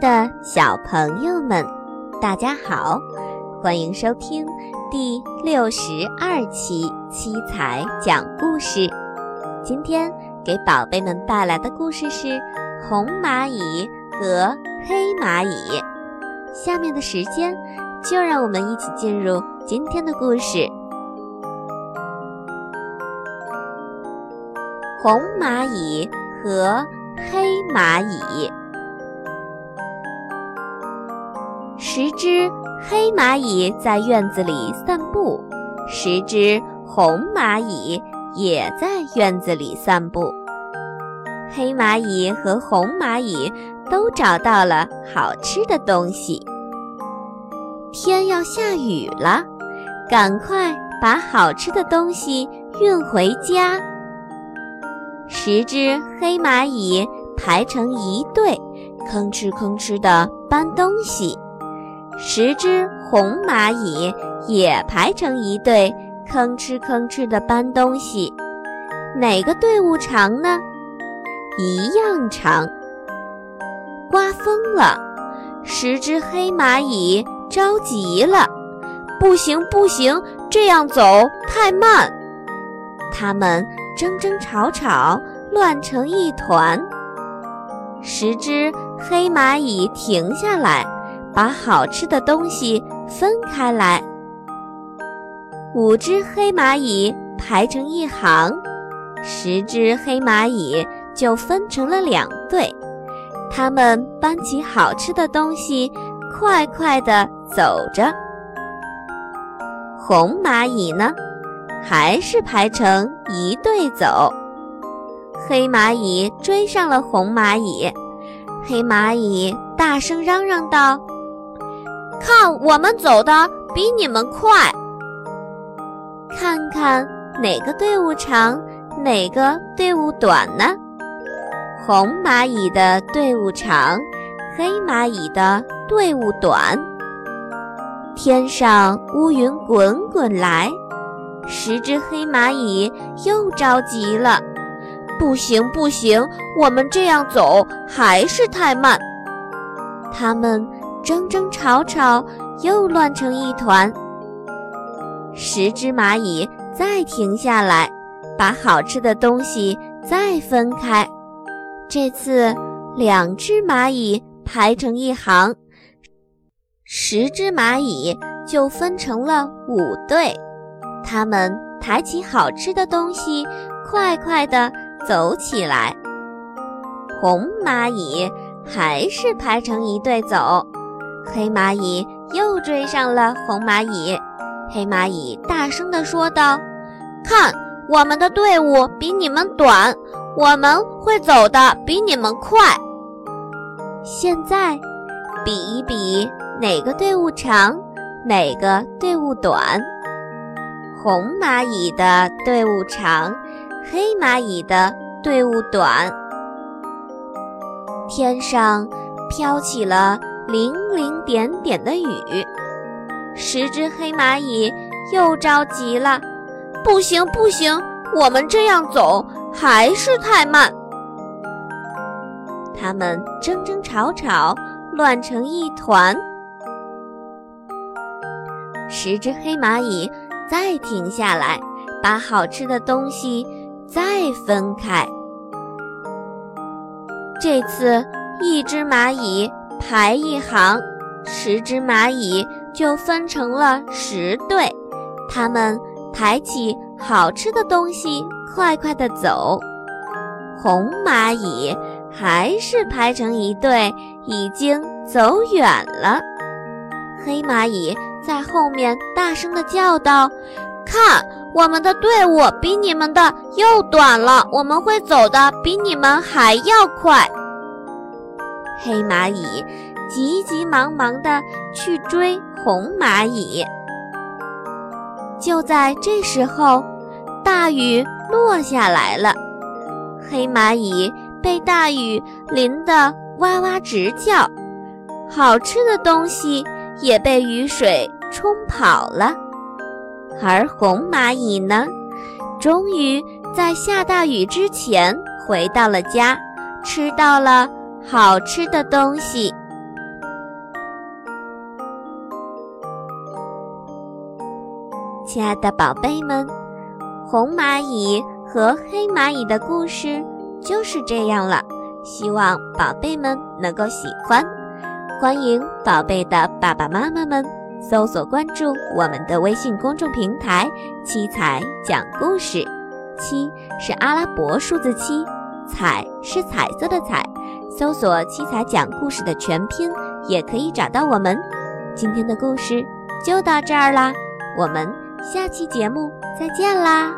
的小朋友们，大家好，欢迎收听第六十二期七彩讲故事。今天给宝贝们带来的故事是《红蚂蚁和黑蚂蚁》。下面的时间，就让我们一起进入今天的故事：红蚂蚁和黑蚂蚁。十只黑蚂蚁在院子里散步，十只红蚂蚁也在院子里散步。黑蚂蚁和红蚂蚁都找到了好吃的东西。天要下雨了，赶快把好吃的东西运回家。十只黑蚂蚁排成一队，吭哧吭哧地搬东西。十只红蚂蚁也排成一队，吭哧吭哧地搬东西。哪个队伍长呢？一样长。刮风了，十只黑蚂蚁着急了，不行不行，这样走太慢。它们争争吵吵，乱成一团。十只黑蚂蚁停下来。把好吃的东西分开来。五只黑蚂蚁排成一行，十只黑蚂蚁就分成了两队。它们搬起好吃的东西，快快地走着。红蚂蚁呢，还是排成一队走。黑蚂蚁追上了红蚂蚁，黑蚂蚁大声嚷嚷道。看，我们走的比你们快。看看哪个队伍长，哪个队伍短呢？红蚂蚁的队伍长，黑蚂蚁的队伍短。天上乌云滚滚来，十只黑蚂蚁又着急了。不行，不行，我们这样走还是太慢。它们。争争吵吵，又乱成一团。十只蚂蚁再停下来，把好吃的东西再分开。这次，两只蚂蚁排成一行，十只蚂蚁就分成了五队。它们抬起好吃的东西，快快地走起来。红蚂蚁还是排成一队走。黑蚂蚁又追上了红蚂蚁，黑蚂蚁大声地说道：“看，我们的队伍比你们短，我们会走的比你们快。现在，比一比哪个队伍长，哪个队伍短。红蚂蚁的队伍长，黑蚂蚁的队伍短。天上飘起了。”零零点点的雨，十只黑蚂蚁又着急了。不行，不行，我们这样走还是太慢。它们争争吵吵，乱成一团。十只黑蚂蚁再停下来，把好吃的东西再分开。这次，一只蚂蚁。排一行，十只蚂蚁就分成了十队。它们抬起好吃的东西，快快地走。红蚂蚁还是排成一队，已经走远了。黑蚂蚁在后面大声地叫道：“看，我们的队伍比你们的又短了，我们会走的比你们还要快。”黑蚂蚁急急忙忙地去追红蚂蚁。就在这时候，大雨落下来了，黑蚂蚁被大雨淋得哇哇直叫，好吃的东西也被雨水冲跑了。而红蚂蚁呢，终于在下大雨之前回到了家，吃到了。好吃的东西。亲爱的宝贝们红蚂蚁和黑蚂蚁的故事就是这样了。希望宝贝们能够喜欢。欢迎宝贝的爸爸妈妈们搜索关注我们的微信公众平台七彩讲故事七是阿拉伯数字七彩是彩色的彩。搜索“七彩讲故事”的全拼，也可以找到我们。今天的故事就到这儿啦，我们下期节目再见啦！